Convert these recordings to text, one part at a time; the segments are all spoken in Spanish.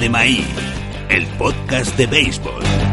De Maíz, el podcast de béisbol.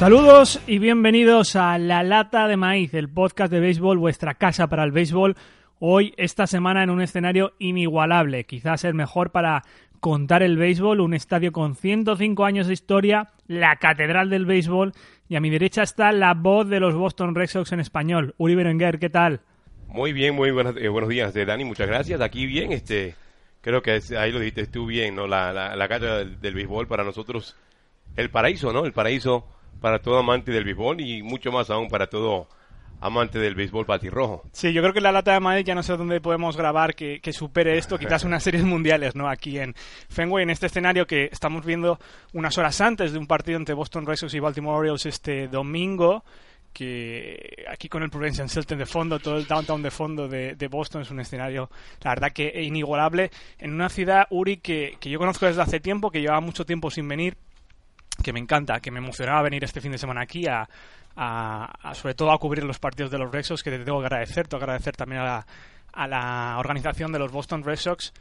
Saludos y bienvenidos a La Lata de Maíz, el podcast de béisbol, vuestra casa para el béisbol. Hoy, esta semana, en un escenario inigualable, quizás el mejor para contar el béisbol, un estadio con 105 años de historia, la catedral del béisbol, y a mi derecha está la voz de los Boston Red Sox en español. Uri Berenguer, ¿qué tal? Muy bien, muy buenos, eh, buenos días, eh, Dani, muchas gracias. Aquí bien, este, creo que ahí lo dijiste tú bien, ¿no? La, la, catedral del béisbol para nosotros, el paraíso, ¿no? El paraíso para todo amante del béisbol y mucho más aún para todo amante del béisbol batirrojo. Sí, yo creo que la lata de Madrid ya no sé dónde podemos grabar que, supere esto, quizás unas series mundiales, ¿no? Aquí en Fenway, en este escenario que estamos viendo unas horas antes de un partido entre Boston Red Sox y Baltimore Orioles este domingo que aquí con el Prudential Center de fondo, todo el downtown de fondo de, Boston es un escenario, la verdad que inigualable, en una ciudad, Uri, que, que yo conozco desde hace tiempo, que llevaba mucho tiempo sin venir, que me encanta, que me emocionaba venir este fin de semana aquí a, sobre todo a cubrir los partidos de los Red Sox, que te tengo que agradecer, tengo que agradecer también a la, a la organización de los Boston Red Sox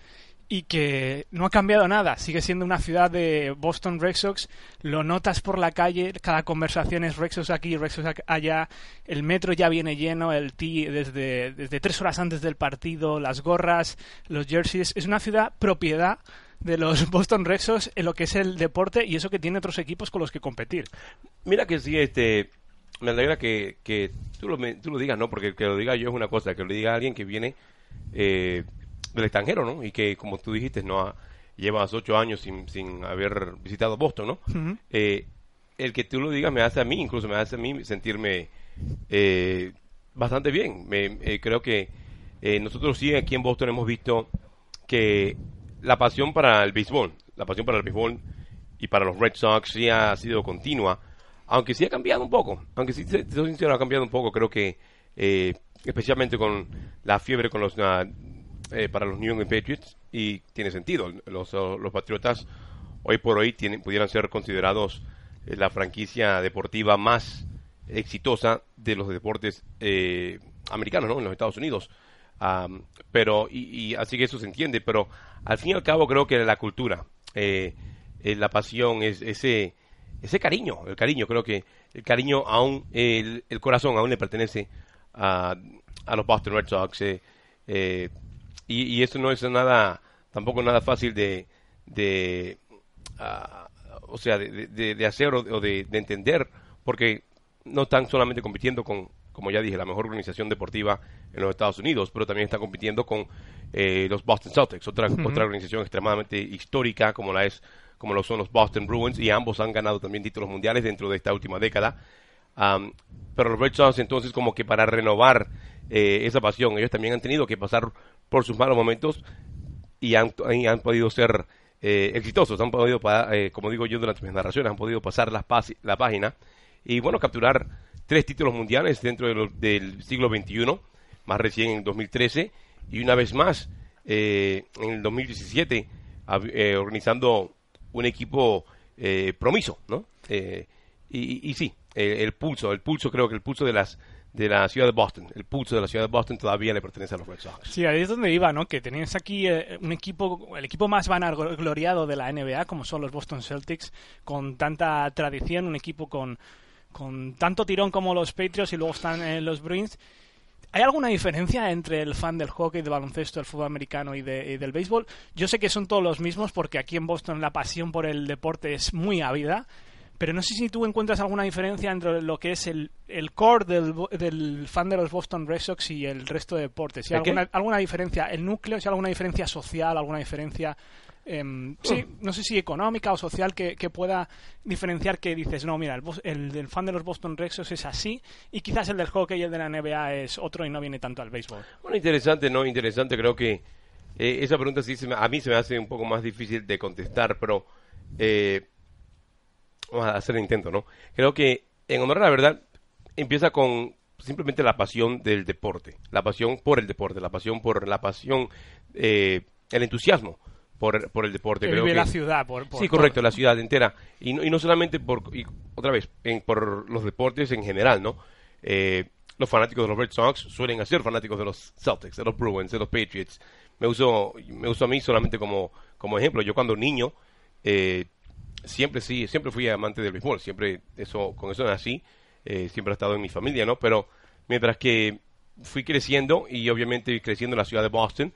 y que no ha cambiado nada, sigue siendo una ciudad de Boston Red Sox, lo notas por la calle, cada conversación es Red Sox aquí, Red Sox allá, el metro ya viene lleno, el T desde, desde tres horas antes del partido, las gorras, los jerseys, es una ciudad propiedad de los Boston Red Sox en lo que es el deporte y eso que tiene otros equipos con los que competir. Mira que sí, este, me alegra que, que tú, lo, tú lo digas, ¿no? Porque que lo diga yo es una cosa, que lo diga alguien que viene eh, del extranjero, ¿no? Y que, como tú dijiste, no llevas ocho años sin, sin haber visitado Boston, ¿no? Eh, el que tú lo digas me hace a mí, incluso me hace a mí sentirme eh, bastante bien. Me, creo que nosotros sí aquí en Boston hemos visto que la pasión para el béisbol, la pasión para el béisbol y para los Red Sox sí ha sido continua, aunque sí ha cambiado un poco, aunque sí, soy sincero, ha cambiado un poco, creo que eh, especialmente con la fiebre con los ah, eh, para los New England Patriots y tiene sentido, los, los Patriotas hoy por hoy tienen, pudieran ser considerados eh, la franquicia deportiva más exitosa de los deportes americanos, ¿no? En los Estados Unidos. Pero, y, así que eso se entiende, pero al fin y al cabo creo que la cultura, eh, eh, la pasión, es, ese, ese cariño, el cariño, creo que el cariño aún, el, corazón aún le pertenece a, a los Boston Red Sox. Eh, y, y, eso no es nada, tampoco nada fácil de, de ah, o sea, de, de, hacer o, de, de entender, porque no están solamente compitiendo con, como ya dije, la mejor organización deportiva en los Estados Unidos, pero también está compitiendo con eh, los Boston Celtics, otra, otra organización extremadamente histórica como la es como lo son los Boston Bruins y ambos han ganado también títulos mundiales dentro de esta última década. pero los Red Sox entonces como que para renovar eh, esa pasión, ellos también han tenido que pasar por sus malos momentos y han, han podido ser eh, exitosos, han podido, como digo yo durante mis narraciones, han podido pasar la, la página y bueno, capturar tres títulos mundiales dentro del siglo XXI, más recién en 2013 y una vez más eh, en el 2017 eh, organizando un equipo eh, promiso, ¿no? Y, sí, el pulso, el pulso creo que el pulso de las de la ciudad de Boston. El pulso de la ciudad de Boston todavía le pertenece a los Red Sox. Sí, ahí es donde iba, ¿no? Que tenías aquí un equipo, el equipo más vanagloriado de la NBA, como son los Boston Celtics, con tanta tradición, un equipo con con tanto tirón como los Patriots y luego están eh, los Bruins. ¿Hay alguna diferencia entre el fan del hockey, del baloncesto, del fútbol americano y, del béisbol? Yo sé que son todos los mismos porque aquí en Boston la pasión por el deporte es muy ávida, pero no sé si tú encuentras alguna diferencia entre lo que es el, el core del, del fan de los Boston Red Sox y el resto de deportes. Si ¿El qué? alguna, alguna diferencia, el núcleo, si hay alguna diferencia social, alguna diferencia, em, sí, no sé si económica o social que, que pueda diferenciar que dices, no, mira, el, el del fan de los Boston Red Sox es así y quizás el del hockey y el de la NBA es otro y no viene tanto al béisbol. Bueno, interesante, ¿no? Interesante, creo que eh, esa pregunta sí se me- a mí se me hace un poco más difícil de contestar, pero eh, vamos a hacer el intento, ¿no? Creo que, en honor a la verdad, empieza con simplemente la pasión del deporte, la pasión por el deporte, la pasión por la pasión, eh, el entusiasmo por, por el deporte. Que creo vive que, la ciudad. Por, por sí, todo. correcto, la ciudad entera. Y no, y no solamente por, y otra vez, en- por los deportes en general, ¿no? Eh, los fanáticos de los Red Sox suelen ser fanáticos de los Celtics, de los Bruins, de los Patriots. Me uso, me uso a mí solamente como, como ejemplo. Yo cuando niño, eh, siempre sí, siempre fui amante del béisbol, siempre eso, con eso nací, eh, siempre ha estado en mi familia, ¿no? Pero mientras que fui creciendo y obviamente creciendo en la ciudad de Boston,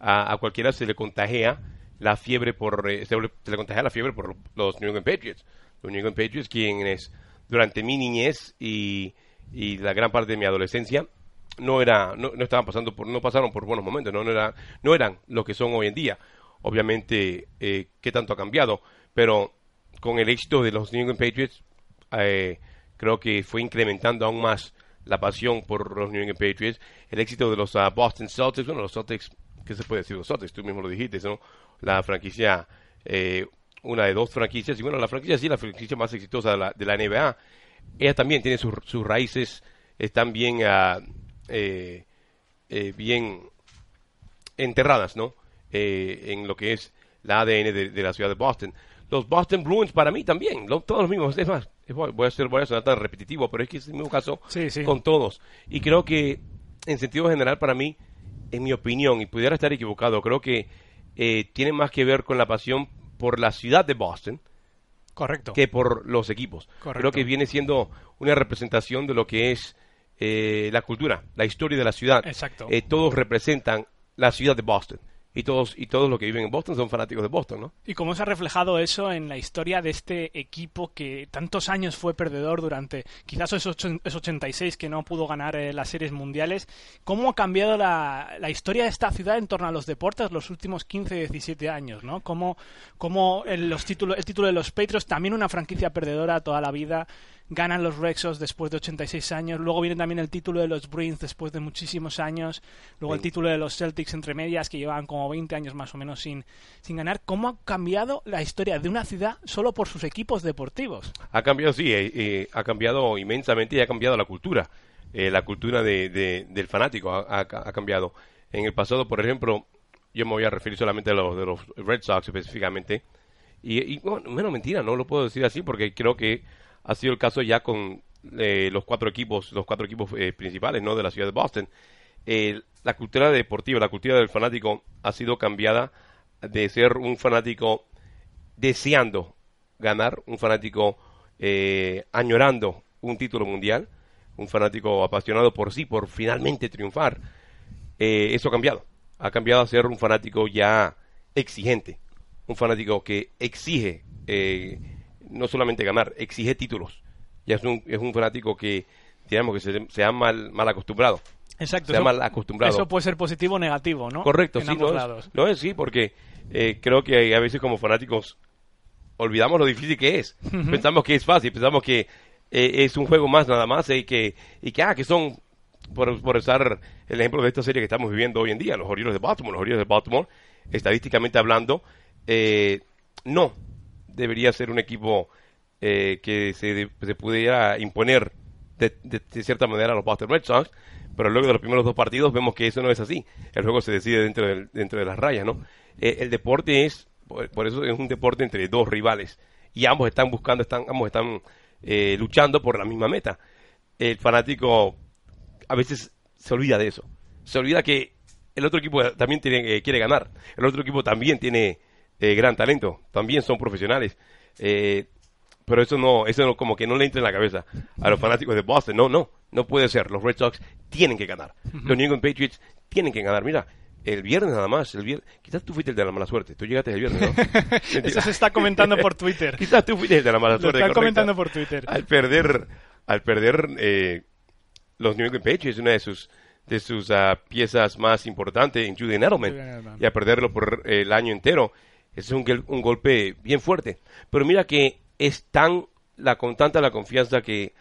a, cualquiera se le contagia la fiebre por, eh, se, le- se le contagia la fiebre por los New England Patriots. Los New England Patriots, quienes durante mi niñez y, y la gran parte de mi adolescencia no era, no, no estaban pasando por, no pasaron por buenos momentos, no, no era, no eran lo que son hoy en día. Obviamente, eh, qué tanto ha cambiado, pero con el éxito de los New England Patriots, eh, creo que fue incrementando aún más la pasión por los New England Patriots, el éxito de los ah, Boston Celtics, bueno, los Celtics, ¿qué se puede decir de los Celtics? Tú mismo lo dijiste, ¿no? La franquicia, eh, una de dos franquicias, y bueno, la franquicia sí, la franquicia más exitosa de la, de la NBA, ella también tiene sus, sus raíces, están bien, ah, eh, bien enterradas, ¿no? Eh, en lo que es la ADN de la ciudad de Boston. Los Boston Bruins para mí también, lo- todos los mismos. Es más, voy a ser, voy a sonar tan repetitivo, pero es que es el mismo caso Sí, sí. con todos. Y creo que, en sentido general, para mí, en mi opinión, y pudiera estar equivocado, creo que eh, tiene más que ver con la pasión por la ciudad de Boston Correcto. que por los equipos. Correcto. Creo que viene siendo una representación de lo que es eh, la cultura, la historia de la ciudad. Exacto. Eh, todos representan la ciudad de Boston. Y todos, y todos los que viven en Boston son fanáticos de Boston, ¿no? ¿Y cómo se ha reflejado eso en la historia de este equipo que tantos años fue perdedor durante quizás esos, ocho- esos 86 que no pudo ganar eh, las series mundiales? ¿Cómo ha cambiado la, la historia de esta ciudad en torno a los deportes los últimos 15, 17 años? ¿no? ¿Cómo, cómo el, los títulos, el título de los Patriots, también una franquicia perdedora toda la vida, ganan los Rexos después de 86 años, luego viene también el título de los Bruins después de muchísimos años, luego el título de los Celtics entre medias que llevaban como 20 años más o menos sin, sin ganar. ¿Cómo ha cambiado la historia de una ciudad solo por sus equipos deportivos? Ha cambiado, sí, eh, eh, ha cambiado inmensamente y ha cambiado la cultura. Eh, la cultura de, de- del fanático ha, ha- ha cambiado. En el pasado, por ejemplo, yo me voy a referir solamente a los de los Red Sox específicamente. Y, y bueno, menos mentira, no lo puedo decir así porque creo que ha sido el caso ya con eh, los cuatro equipos, los cuatro equipos eh, principales, ¿no? De la ciudad de Boston. Eh, la cultura deportiva, la cultura del fanático ha sido cambiada de ser un fanático deseando ganar, un fanático eh, añorando un título mundial, un fanático apasionado por sí, por finalmente triunfar. Eh, eso ha cambiado. Ha cambiado a ser un fanático ya exigente, un fanático que exige no solamente ganar, exige títulos. Ya es un, es un fanático que, digamos, que se, se ha mal, mal acostumbrado. Exacto. Se ha mal acostumbrado. Eso puede ser positivo o negativo, ¿no? Correcto, en sí, ambos lo lados. es, lo es, sí, porque eh, creo que a veces como fanáticos olvidamos lo difícil que es. Pensamos que es fácil, pensamos que eh, es un juego más nada más eh, y que, y que, ah, que son, por, por usar el ejemplo de esta serie que estamos viviendo hoy en día, los Orioles de Baltimore, los Orioles de Baltimore, estadísticamente hablando, eh, no debería ser un equipo eh, que se, se pudiera imponer de, cierta manera a los Boston Red Sox, pero luego de los primeros dos partidos vemos que eso no es así. El juego se decide dentro, del- dentro de las rayas, ¿no? Eh, el deporte es, por, por eso es un deporte entre dos rivales y ambos están buscando, están, ambos están eh, luchando por la misma meta. El fanático a veces se olvida de eso. Se olvida que el otro equipo también tiene, eh, quiere ganar. El otro equipo también tiene eh, gran talento. También son profesionales. Eh, pero eso no, eso no, como que no le entra en la cabeza a los fanáticos de Boston. No, no, no puede ser. Los Red Sox tienen que ganar. Los New England Patriots tienen que ganar. Mira, el viernes nada más. El viernes. Quizás tú fuiste el de la mala suerte. Tú llegaste el viernes, ¿no? Eso se está comentando por Twitter. Quizás tú fuiste el de la mala Lo suerte. están correcto. comentando por Twitter. Al perder, al perder eh, los New England Patriots, una de sus de sus ah, piezas más importantes en Julian Edelman. y a perderlo por eh, el año entero, es un, gol- un golpe bien fuerte. Pero mira que es tan la con tanta la confianza que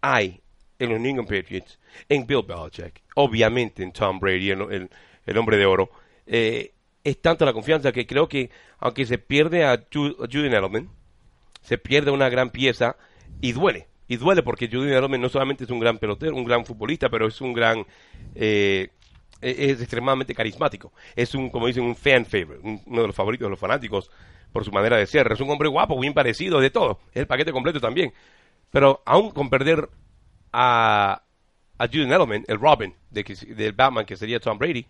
hay en los New England Patriots, en Bill Belichick, obviamente en Tom Brady, el hombre de oro, eh, es tanta la confianza que creo que aunque se pierde a, Ju- a Julian Edelman, se pierde una gran pieza y duele. Y duele porque Julian Edelman no solamente es un gran pelotero, un gran futbolista, pero es un gran... eh, es extremadamente carismático. Es un, como dicen, un fan favorite, un- uno de los favoritos de los fanáticos por su manera de ser. Es un hombre guapo, bien parecido, de todo. Es el paquete completo también. Pero aún con perder a, a Julian Edelman, el Robin de del Batman, que sería Tom Brady,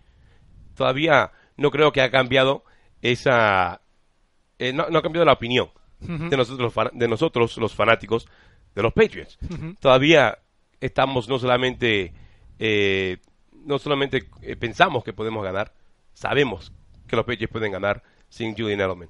todavía no creo que ha cambiado esa... eh, no, no ha cambiado la opinión de, nosotros, los de nosotros los fanáticos de los Patriots. Todavía estamos no solamente... eh, no solamente eh, pensamos que podemos ganar, sabemos que los Patriots pueden ganar sin Julian Edelman.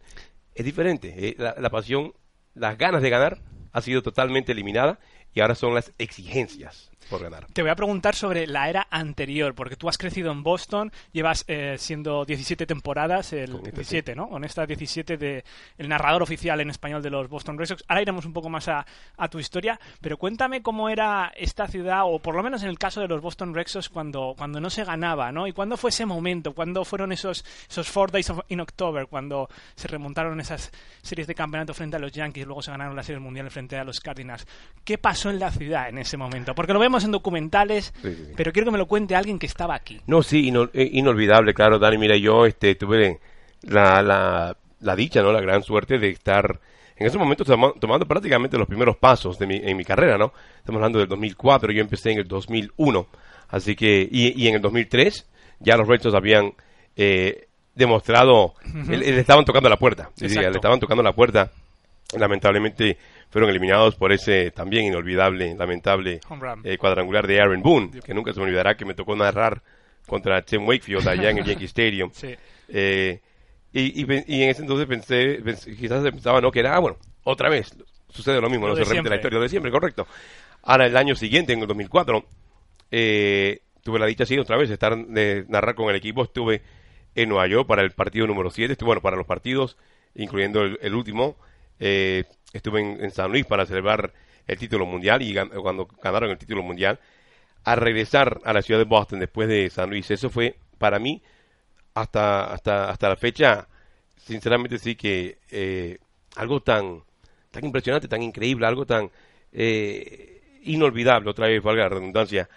Es diferente. eh, la, la pasión, las ganas de ganar ha sido totalmente eliminada y ahora son las exigencias por ganar. Te voy a preguntar sobre la era anterior, porque tú has crecido en Boston, llevas eh, siendo 17 temporadas, el Con esta, 17, ¿no? Con esta 17 de el narrador oficial en español de los Boston Red Sox. Ahora iremos un poco más a, a tu historia, pero cuéntame cómo era esta ciudad, o por lo menos en el caso de los Boston Red Sox, cuando, cuando no se ganaba, ¿no? ¿Y cuándo fue ese momento? ¿Cuándo fueron esos, esos Four Days of- in October, cuando se remontaron esas series de campeonato frente a los Yankees, luego se ganaron las series mundiales frente a los Cardinals? ¿Qué pasó en la ciudad en ese momento? Porque lo vemos en documentales, Sí, sí, sí. pero quiero que me lo cuente alguien que estaba aquí. No, sí, eh, inolvidable, claro, Dani. Mira, yo este, tuve la, la, la dicha, ¿no? La gran suerte de estar en ese momento toma- tomando prácticamente los primeros pasos de mi, en mi carrera, ¿no? Estamos hablando del 2004, yo empecé en el 2001. Así que, y, y en el 2003 ya los Red Sox habían eh, demostrado, le, le estaban tocando la puerta, diría, le estaban tocando la puerta. Lamentablemente fueron eliminados por ese también inolvidable, lamentable eh, cuadrangular de Aaron Boone, que nunca se me olvidará que me tocó narrar contra Tim Wakefield allá en el Yankee Stadium. Sí. Eh, y, y, en ese entonces pensé, pens- quizás se pensaba, no, que era, ah, bueno, otra vez, sucede lo mismo, Lo no se repite siempre. la historia lo de siempre, correcto. Ahora, el año siguiente, en el 2004, eh, tuve la dicha, sí, otra vez, de estar, de narrar con el equipo, estuve en Nueva York para el partido número 7, estuve, bueno, para los partidos, incluyendo el, el último, eh, estuve en, San Luis para celebrar el título mundial y cuando ganaron el título mundial, a regresar a la ciudad de Boston después de San Luis, eso fue para mí hasta hasta hasta la fecha sinceramente sí que eh, algo tan tan impresionante tan increíble algo tan eh, inolvidable otra vez valga la redundancia.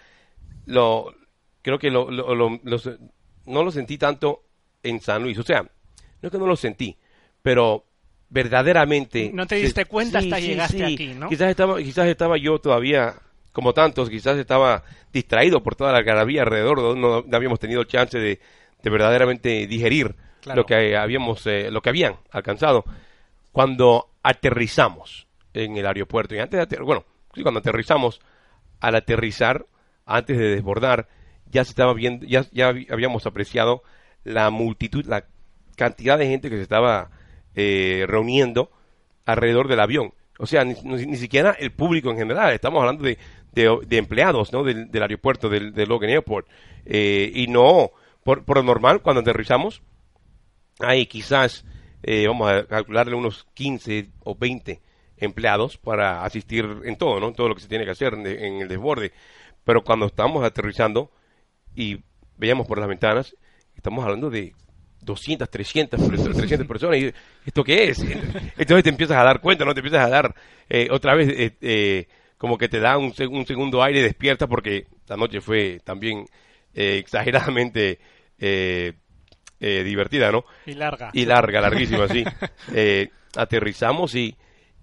Lo creo que lo, no lo sentí tanto en San Luis. O sea no es que no lo sentí pero verdaderamente No te diste cuenta hasta llegaste aquí, ¿no? quizás estaba quizás estaba yo todavía como tantos quizás estaba distraído por toda la algarabía alrededor no, no habíamos tenido chance de, de verdaderamente digerir Claro. lo que habíamos eh, lo que habían alcanzado cuando aterrizamos en el aeropuerto y antes de bueno sí, cuando aterrizamos al aterrizar antes de desbordar ya se estaba viendo ya ya habíamos apreciado la multitud la cantidad de gente que se estaba eh, reuniendo alrededor del avión o sea ni, siquiera el público en general estamos hablando de, de, empleados ¿no? del, aeropuerto del, del Logan Airport Eh, y no por, por lo normal cuando aterrizamos hay quizás, eh, vamos a calcularle unos 15 o 20 empleados para asistir en todo, ¿no? En todo lo que se tiene que hacer en, en el desborde. Pero cuando estamos aterrizando y veíamos por las ventanas, estamos hablando de 200, 300, perso- 300 personas. Y, ¿Esto qué es? Entonces te empiezas a dar cuenta, ¿no? Te empiezas a dar eh, otra vez, eh, eh, como que te da un, seg- un segundo aire despierta porque la noche fue también eh, exageradamente eh, eh, divertida, ¿no? Y larga. y larga, larguísima, sí. Eh, aterrizamos y,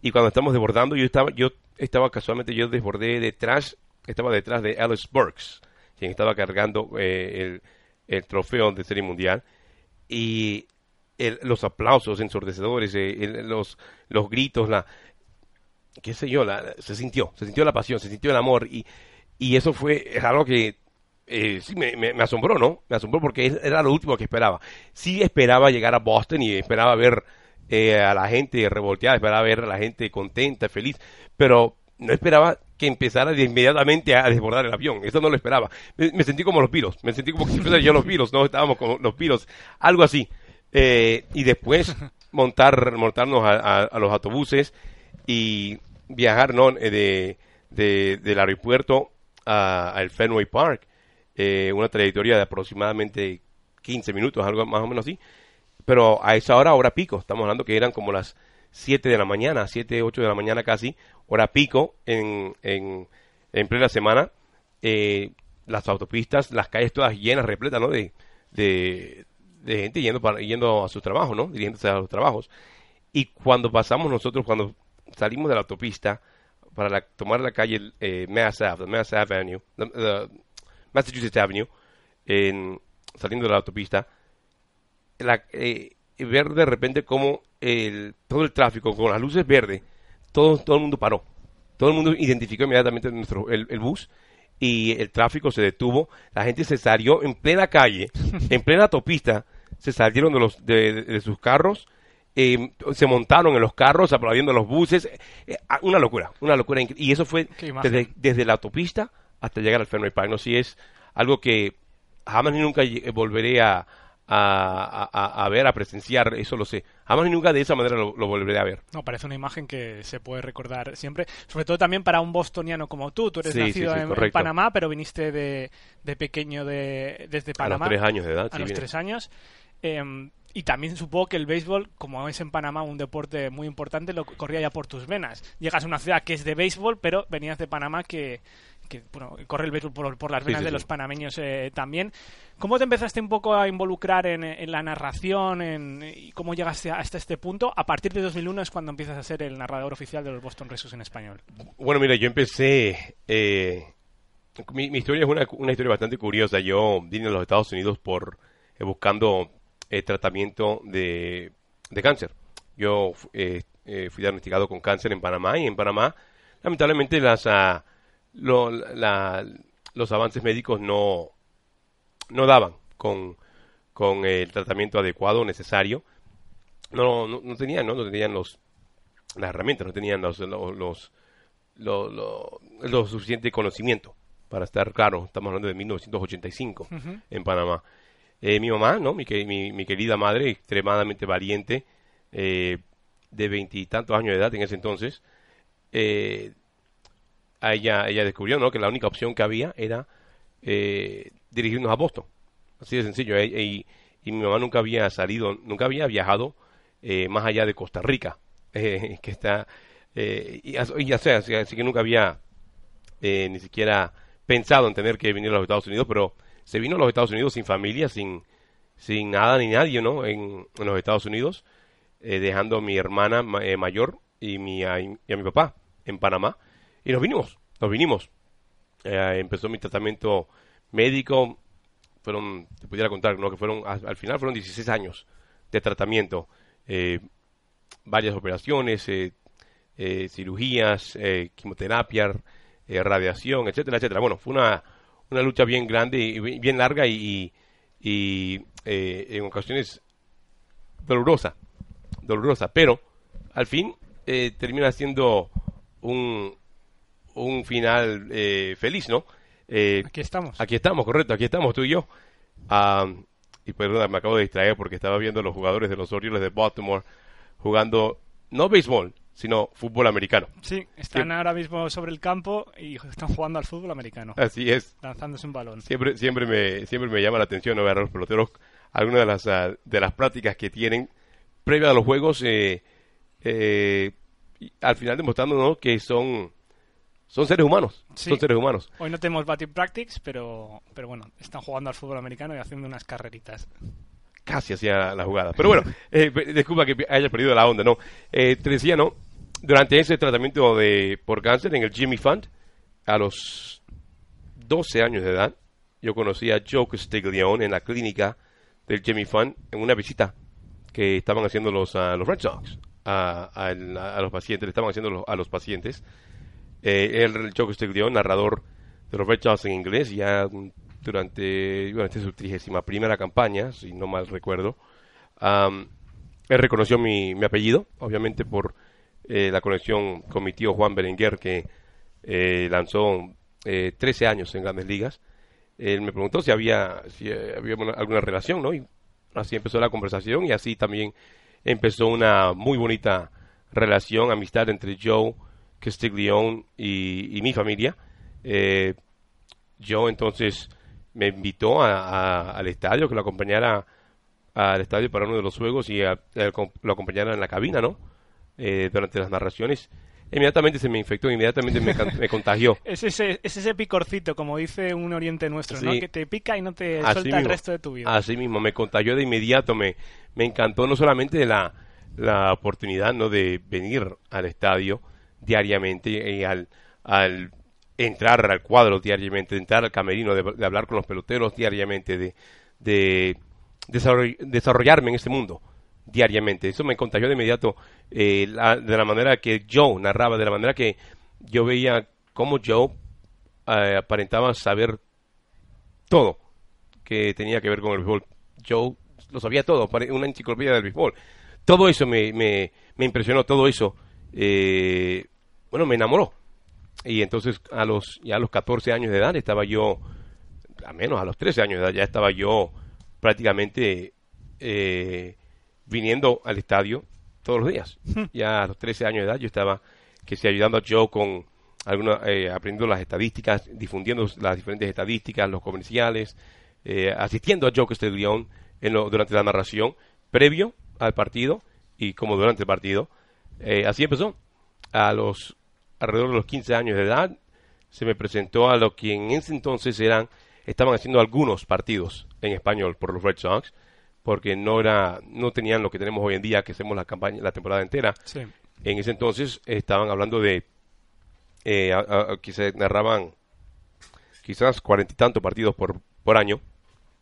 y cuando estamos desbordando, yo estaba, yo estaba casualmente, yo desbordé detrás, estaba detrás de Alice Burks, quien estaba cargando eh, el, el trofeo de Serie Mundial, y el- los aplausos ensordecedores, eh, el- los, los gritos, la, qué sé yo, la- se sintió, se sintió la pasión, se sintió el amor, y, y eso fue es algo que eh, sí me, me, me asombró, ¿no? Me asombró porque era lo último que esperaba. Sí esperaba llegar a Boston y esperaba ver eh, a la gente revolteada, esperaba ver a la gente contenta, feliz, pero no esperaba que empezara de inmediatamente a desbordar el avión. Eso no lo esperaba. Me, sentí como los pilos, me sentí como si fuera yo los pilos, no estábamos como los pilos, algo así. Eh, y después montar, montarnos a, a- a los autobuses y viajar, ¿no? Eh, De, de- del aeropuerto al Fenway Park, eh, una trayectoria de aproximadamente 15 minutos, algo más o menos así. Pero a esa hora, hora pico, estamos hablando que eran como las 7 de la mañana, 7, 8 de la mañana casi, hora pico en, en, en plena semana. eh, las autopistas, las calles todas llenas, repletas, ¿no? De, de, de gente yendo, para, yendo a sus trabajos, ¿no? Dirigiéndose a los trabajos. Y cuando pasamos nosotros, cuando salimos de la autopista para la- tomar la calle eh, Mass Ave, Mass Avenue, Massachusetts Avenue, en, saliendo de la autopista, eh, ver de repente como el, todo el tráfico con las luces verdes, todo, todo el mundo paró. Todo el mundo identificó inmediatamente nuestro, el, el bus y el tráfico se detuvo. La gente se salió en plena calle, en plena autopista, se salieron de, los, de, de- de sus carros, eh, se montaron en los carros aplaudiendo los buses. Eh, ah, una locura, una locura. Y eso fue desde, desde la autopista hasta llegar al Fenway Park. No si es algo que jamás ni nunca volveré a, a, a- a ver, a presenciar, eso lo sé. Jamás ni nunca de esa manera lo, lo volveré a ver. No, parece una imagen que se puede recordar siempre, sobre todo también para un bostoniano como tú. Tú eres Sí, nacido sí, en-. Panamá, pero viniste de, de pequeño de, desde Panamá. A los tres años de edad. a los viene. tres años. Eh, y también supongo que el béisbol, como es en Panamá un deporte muy importante, lo corría ya por tus venas. Llegas a una ciudad que es de béisbol, pero venías de Panamá que, que, bueno, corre el béisbol por, por las venas sí, de sí. los panameños eh, también. ¿Cómo te empezaste un poco a involucrar en, en la narración en, y cómo llegaste hasta este punto? A partir de 2001 es cuando empiezas a ser el narrador oficial de los Boston Red Sox en español. Bueno, mira, yo empecé. eh, mi, mi historia es una, una historia bastante curiosa. Yo vine a los Estados Unidos por eh, buscando eh, tratamiento de, de cáncer. Yo eh, eh, fui diagnosticado con cáncer en Panamá y en Panamá, lamentablemente, las, ah, lo- la- los avances médicos no, no daban con, con el tratamiento adecuado necesario. No, no, no tenían, ¿no? No tenían los, las herramientas, no tenían los, los, los, lo, suficiente conocimiento para estar claro. Estamos hablando de 1985 en Panamá. Eh, mi mamá, ¿no? Mi, mi, mi querida madre, extremadamente valiente, eh, de veintitantos años de edad en ese entonces, eh, a ella, ella descubrió, ¿no? Que la única opción que había era eh, dirigirnos a Boston. Así de sencillo. eh, Y, y mi mamá nunca había salido, nunca había viajado eh, más allá de Costa Rica, eh, que está, eh, y, ya sea, así, que nunca había eh, ni siquiera pensado en tener que venir a los Estados Unidos, pero se vino a los Estados Unidos sin familia, sin, sin nada ni nadie, ¿no? En, los Estados Unidos, dejando a mi hermana ma- mayor y, mi, a, y a mi papá en Panamá, y nos vinimos, nos vinimos. Eh, empezó mi tratamiento médico, fueron, te pudiera contar, ¿no? Que fueron, al, al final fueron 16 años de tratamiento, eh, varias operaciones, eh, cirugías, quimioterapia, radiación, etcétera, etcétera. Bueno, fue una, una lucha bien grande y bi- bien larga y, y, en ocasiones dolorosa, dolorosa, pero al fin termina siendo un, un final eh, feliz, ¿no? Eh, Aquí estamos. Aquí estamos, correcto, aquí estamos tú y yo. Ah, y perdona, me acabo de distraer porque estaba viendo a los jugadores de los Orioles de Baltimore jugando no béisbol, sino fútbol americano. Sí, están ahora mismo sobre el campo y están jugando al fútbol americano, Así es. lanzándose un balón. Siempre, siempre me, siempre me llama la atención ¿no? ver a los peloteros algunas de las ah, de las prácticas que tienen previa a los juegos, eh, eh, al final demostrándonos que son son seres humanos, Sí. son seres humanos. Hoy no tenemos batting practice, pero, pero bueno, están jugando al fútbol americano y haciendo unas carreritas. casi hacía la jugada. Pero bueno, eh, disculpa que haya perdido la onda, ¿no? Eh, te decía, ¿no? Durante ese tratamiento de por cáncer en el Jimmy Fund, a los 12 años de edad, yo conocí a Joe Castiglione en la clínica del Jimmy Fund en una visita que estaban haciendo los, ah, los Red Sox a, a a los pacientes, le estaban haciendo a los pacientes. Eh, él, Joe Castiglione, narrador de los Red en inglés, ya durante, bueno, esta es su trigésima primera campaña, si no mal recuerdo. Am, él reconoció mi, mi apellido, obviamente por eh, la conexión con mi tío Juan Berenguer, que eh, lanzó eh, 13 años en grandes ligas. Él me preguntó si había, si eh, había una- alguna relación, ¿no? Y así empezó la conversación y así también empezó una muy bonita relación, amistad entre Joe Castiglione y, y mi familia. Eh, Joe entonces me invitó a- a- al estadio, que lo acompañara al estadio para uno de los juegos y a- lo acompañara en la cabina, ¿no? Eh, durante las narraciones. Inmediatamente se me infectó, inmediatamente me, me contagió. Es ese, es ese picorcito, como dice un oriente nuestro, ¿no? Sí. Que te pica y no te Así suelta el mismo. resto de tu vida. Así mismo, me contagió de inmediato, me, me encantó no solamente la, la oportunidad ¿no? de venir al estadio diariamente y al, entrar al cuadro diariamente, entrar al camerino, de, de hablar con los peloteros diariamente, de, de desarroll- desarrollarme en este mundo diariamente. Eso me contagió de inmediato eh, de la manera que Joe narraba, de la manera que yo veía cómo Joe eh, aparentaba saber todo que tenía que ver con el béisbol. Joe lo sabía todo, una enciclopedia del béisbol. Todo eso me, me, me impresionó, todo eso, eh, bueno, me enamoró. Y entonces a los, ya a los 14 años de edad estaba yo, a menos a los 13 años de edad, ya estaba yo prácticamente eh, viniendo al estadio todos los días. ya a los 13 años de edad yo estaba que sí, ayudando a Joe con alguna, eh, aprendiendo las estadísticas, difundiendo las diferentes estadísticas, los comerciales, eh, asistiendo a Joe Castiglione en lo- durante la narración, previo al partido y como durante el partido. Eh, así empezó. A los alrededor de los 15 años de edad se me presentó a lo que en ese entonces eran estaban haciendo algunos partidos en español por los Red Sox porque no era no tenían lo que tenemos hoy en día que hacemos la campaña la temporada entera Sí. en ese entonces estaban hablando de eh, a- a- que se narraban quizás cuarenta y tantos partidos por, por año.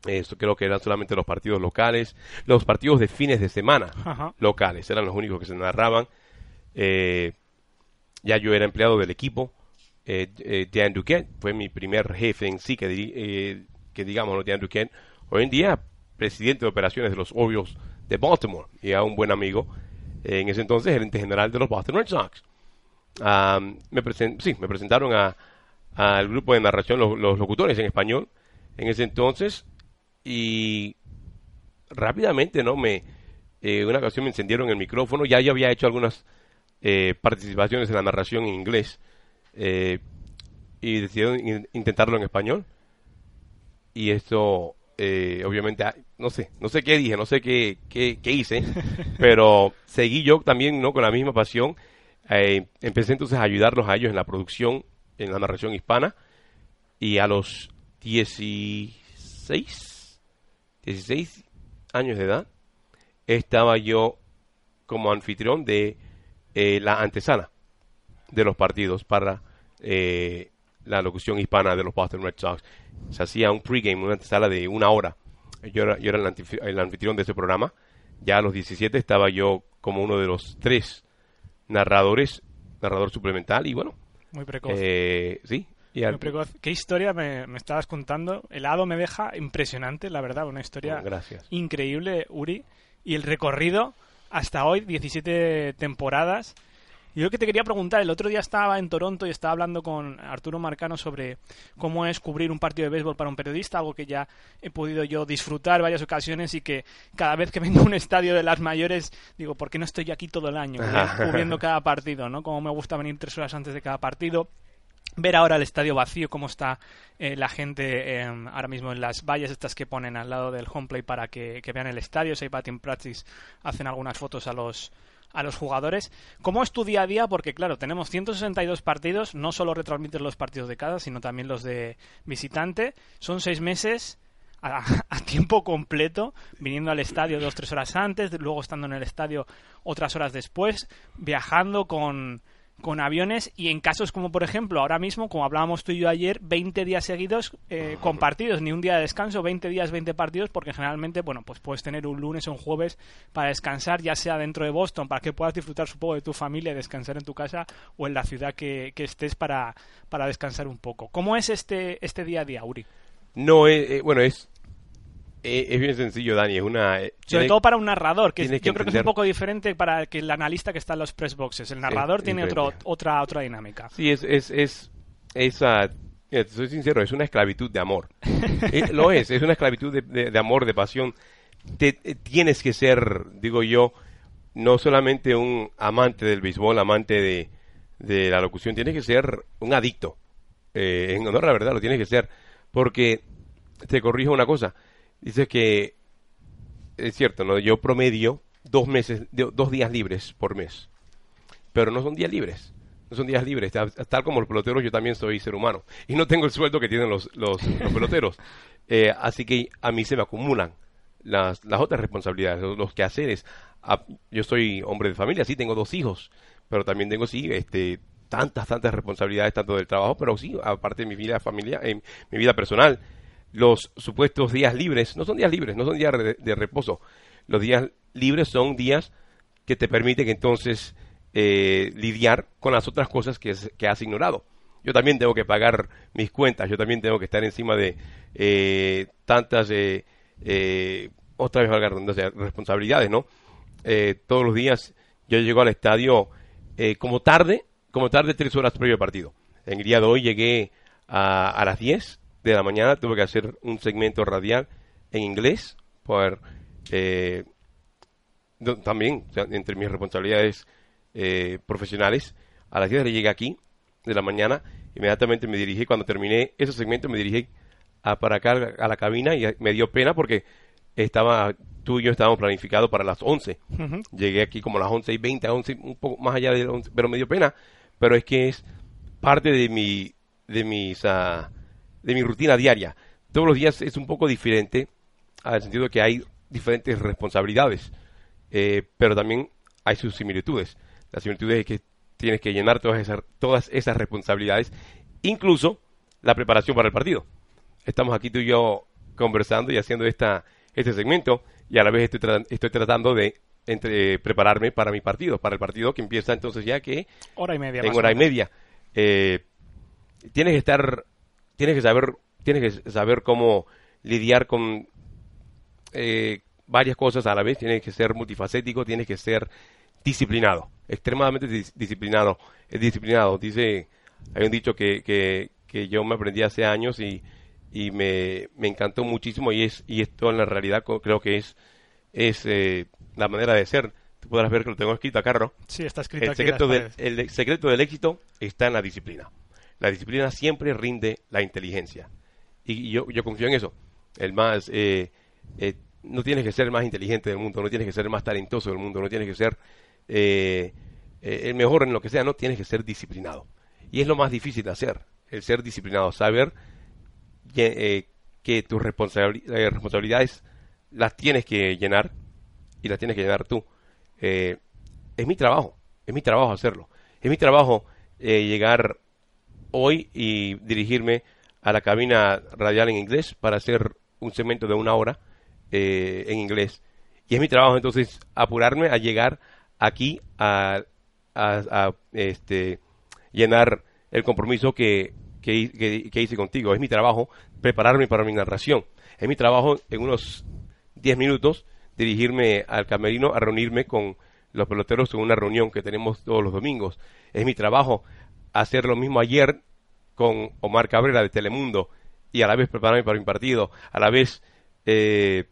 Esto creo que eran solamente los partidos locales, los partidos de fines de semana Ajá. locales, eran los únicos que se narraban. Eh, ya yo era empleado del equipo. Eh, eh, Dan Duquette fue mi primer jefe en sí, que, eh, que digamos, ¿no? Dan hoy en día presidente de operaciones de los Orioles de Baltimore y a un buen amigo, eh, en ese entonces gerente general de los Boston Red Sox. Am, me presen- sí, me presentaron a- al grupo de narración, los, los locutores en español, en ese entonces, y rápidamente, ¿no? Me, eh, una ocasión me encendieron el micrófono, ya yo había hecho algunas eh, participaciones en la narración en inglés, eh, y decidieron in- intentarlo en español, y esto, eh, obviamente, ah, no sé, no sé qué dije, no sé qué, qué, qué hice, pero seguí yo también, ¿no? Con la misma pasión, empecé entonces a ayudarlos a ellos en la producción, en la narración hispana, y a los 16, 16 años de edad, estaba yo como anfitrión de eh, la antesala de los partidos para eh, la locución hispana de los Boston Red Sox. Se hacía un pregame, una antesala de una hora. Yo era, yo era el, anfitrión de ese programa. Ya a los 17 estaba yo como uno de los tres narradores, narrador suplemental, y bueno, Muy precoz. eh, sí. Y al- Muy precoz. ¿Qué historia me, me estabas contando? El hado me deja impresionante, la verdad, una historia Oh, gracias. increíble, Uri. Y el recorrido hasta hoy, 17 temporadas. Y yo que te quería preguntar, el otro día estaba en Toronto y estaba hablando con Arturo Marcano sobre cómo es cubrir un partido de béisbol para un periodista, algo que ya he podido yo disfrutar varias ocasiones y que cada vez que vengo a un estadio de las mayores digo, ¿por qué no estoy aquí todo el año cubriendo cada partido? ¿no? Como me gusta venir tres horas antes de cada partido ver ahora el estadio vacío, cómo está eh, la gente eh, ahora mismo en las vallas estas que ponen al lado del home play para que, que vean el estadio, si hay batting practice, hacen algunas fotos a los a los jugadores. ¿Cómo es tu día a día? Porque claro, tenemos 162 partidos, no solo retransmites los partidos de cada, sino también los de visitante. Son seis meses a, a tiempo completo, viniendo al estadio dos, tres horas antes, luego estando en el estadio otras horas después, viajando con, con aviones y en casos como por ejemplo ahora mismo, como hablábamos tú y yo ayer, 20 días seguidos eh, con partidos, ni un día de descanso, 20 días, 20 partidos, porque generalmente, bueno, pues puedes tener un lunes o un jueves para descansar, ya sea dentro de Boston, para que puedas disfrutar supongo de tu familia y descansar en tu casa o en la ciudad que, que estés para, para descansar un poco. ¿Cómo es este, este día a día, Uri? no es, eh, bueno, es, eh, es bien sencillo, Dani, es una... eh, Sobre tiene- todo para un narrador, que es- yo creo que es un poco diferente para que el analista que está en los press boxes. El narrador es tiene otro, otra, otra dinámica. Sí, es, es, es, esa, mira, te soy sincero, es una esclavitud de amor. Eh, lo es, es una esclavitud de, de- de amor, de pasión. Te, eh, tienes que ser, digo yo, no solamente un amante del béisbol, amante de, de la locución, tienes que ser un adicto. Eh, en honor a la verdad, lo tienes que ser. Porque, te corrijo una cosa, dices que, es cierto, ¿no? yo promedio dos meses, dos días libres por mes pero no son días libres. No son días libres. Tal, como los peloteros, yo también soy ser humano. Y no tengo el sueldo que tienen los, los, los peloteros. Eh, así que a mí se me acumulan las, las otras responsabilidades, los, los quehaceres. Ah, yo soy hombre de familia, sí, tengo dos hijos, pero también tengo, sí, este, tantas, tantas responsabilidades, tanto del trabajo, pero sí, aparte de mi vida familiar, en mi vida personal. Los supuestos días libres no son días libres, no son días de, reposo. Los días libres son días que te permiten entonces eh, lidiar con las otras cosas que, que has ignorado. Yo también tengo que pagar mis cuentas, yo también tengo que estar encima de eh, tantas, eh, eh, otra vez responsabilidades, ¿no? Todos los días yo llego al estadio como tarde, como tarde tres horas previo al partido. En el día de hoy llegué a, a las 10 de la mañana, tuve que hacer un segmento radial en inglés por eh, también, o sea, entre mis responsabilidades eh, profesionales, a las 10 llegué aquí de la mañana, inmediatamente me dirigí, cuando terminé ese segmento, me dirigí a, para acá a la cabina y me dio pena porque estaba, tú y yo estábamos planificados para las 11. Ujú. Llegué aquí como a las 11 y 20, 11, un poco más allá de las 11, pero me dio pena, pero es que es parte de mi, de mis, ah, de mi rutina diaria. Todos los días es un poco diferente, al sentido de que hay diferentes responsabilidades, eh, pero también hay sus similitudes. Las similitudes es que tienes que llenar todas esas, todas esas responsabilidades, incluso la preparación para el partido. Estamos aquí tú y yo conversando y haciendo esta, este segmento y a la vez estoy, tra- estoy tratando de entre, prepararme para mi partido, para el partido que empieza entonces ya que Hora y media. en hora y media. Eh, tienes que estar, tienes que saber, tienes que saber cómo lidiar con eh, varias cosas a la vez. Tienes que ser multifacético, tienes que ser disciplinado, extremadamente dis- disciplinado. Es disciplinado. Dice, hay un dicho que, que, que yo me aprendí hace años y, y me, me encantó muchísimo y es y esto en la realidad creo que es es eh, la manera de ser. Tú podrás ver que lo tengo escrito acá, ¿no? Sí, está escrito El aquí secreto, del, el secreto del éxito está en la disciplina. La disciplina siempre rinde la inteligencia. Y yo, yo confío en eso. El más, eh, eh, no tienes que ser el más inteligente del mundo, no tienes que ser el más talentoso del mundo, no tienes que ser eh, eh, el mejor en lo que sea, no tienes que ser disciplinado. Y es lo más difícil de hacer, el ser disciplinado, saber lle- eh, que tus responsabili- responsabilidades las tienes que llenar y las tienes que llenar tú. Es mi trabajo, es mi trabajo hacerlo. Es mi trabajo llegar hoy y dirigirme a la cabina radial en inglés para hacer un segmento de una hora eh, en inglés. Y es mi trabajo entonces apurarme a llegar aquí a, a- a, este, llenar el compromiso que, que, que- que hice contigo. Es mi trabajo prepararme para mi narración. Es mi trabajo en unos 10 minutos dirigirme al camerino a reunirme con los peloteros en una reunión que tenemos todos los domingos. Es mi trabajo hacer lo mismo ayer con Omar Cabrera de Telemundo y a la vez prepararme para mi partido, a la vez, eh,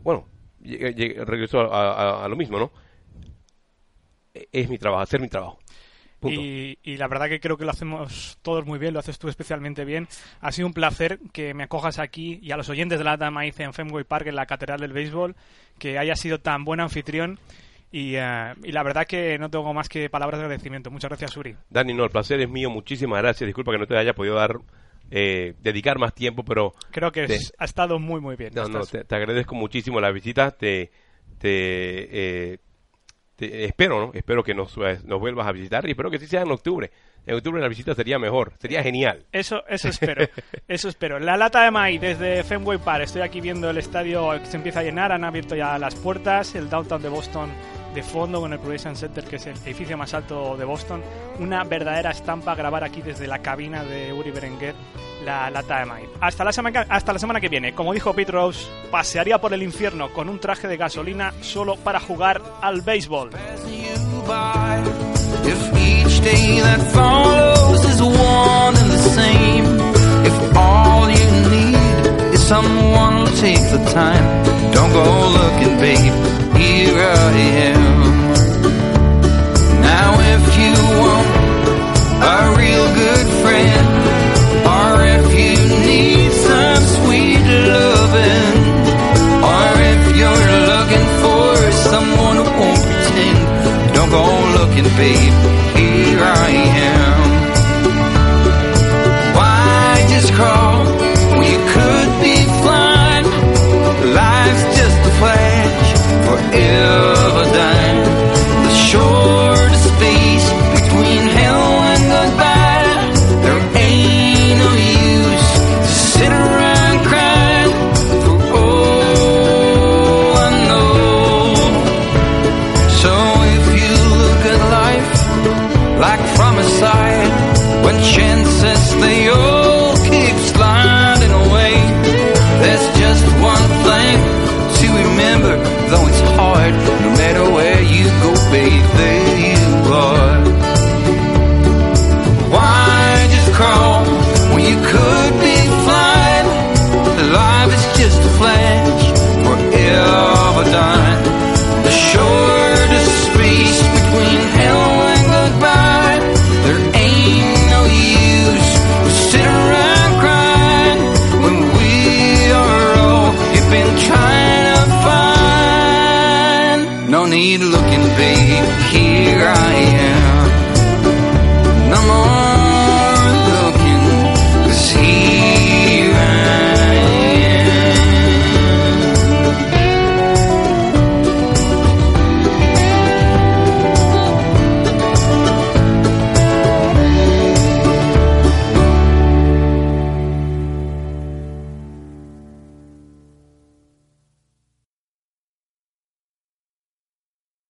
bueno, regreso a, lo mismo, ¿no? E- Es mi trabajo, hacer mi trabajo. Y, y la verdad que creo que lo hacemos todos muy bien, lo haces tú especialmente bien. Ha sido un placer que me acojas aquí y a los oyentes de la Maíz en Fenway Park, en la Catedral del Béisbol, que hayas sido tan buen anfitrión. Y, eh, y la verdad que no tengo más que palabras de agradecimiento. Muchas gracias, Uri. Dani, no, el placer es mío, muchísimas gracias. Disculpa que no te haya podido dar, eh, dedicar más tiempo, pero Creo que Te- ha estado muy, muy bien. No, no, te agradezco muchísimo la visita. Te, te, eh, te- espero, ¿no? Espero que nos, eh, nos vuelvas a visitar y espero que sí sea en octubre en octubre una visita sería mejor, sería genial. Eso, eso espero, eso espero. La lata de maíz desde Fenway Park, estoy aquí viendo el estadio que se empieza a llenar, han abierto ya las puertas, el downtown de Boston de fondo con el Prudential Center, que es el edificio más alto de Boston. Una verdadera estampa grabar aquí desde la cabina de Uri Berenguer la lata de maíz. Hasta la, semana, hasta la semana que viene, como dijo Pete Rose, pasearía por el infierno con un traje de gasolina solo para jugar al béisbol. day that follows is one and the same. If all you need is someone to take the time, don't go looking, babe. Here I am. faith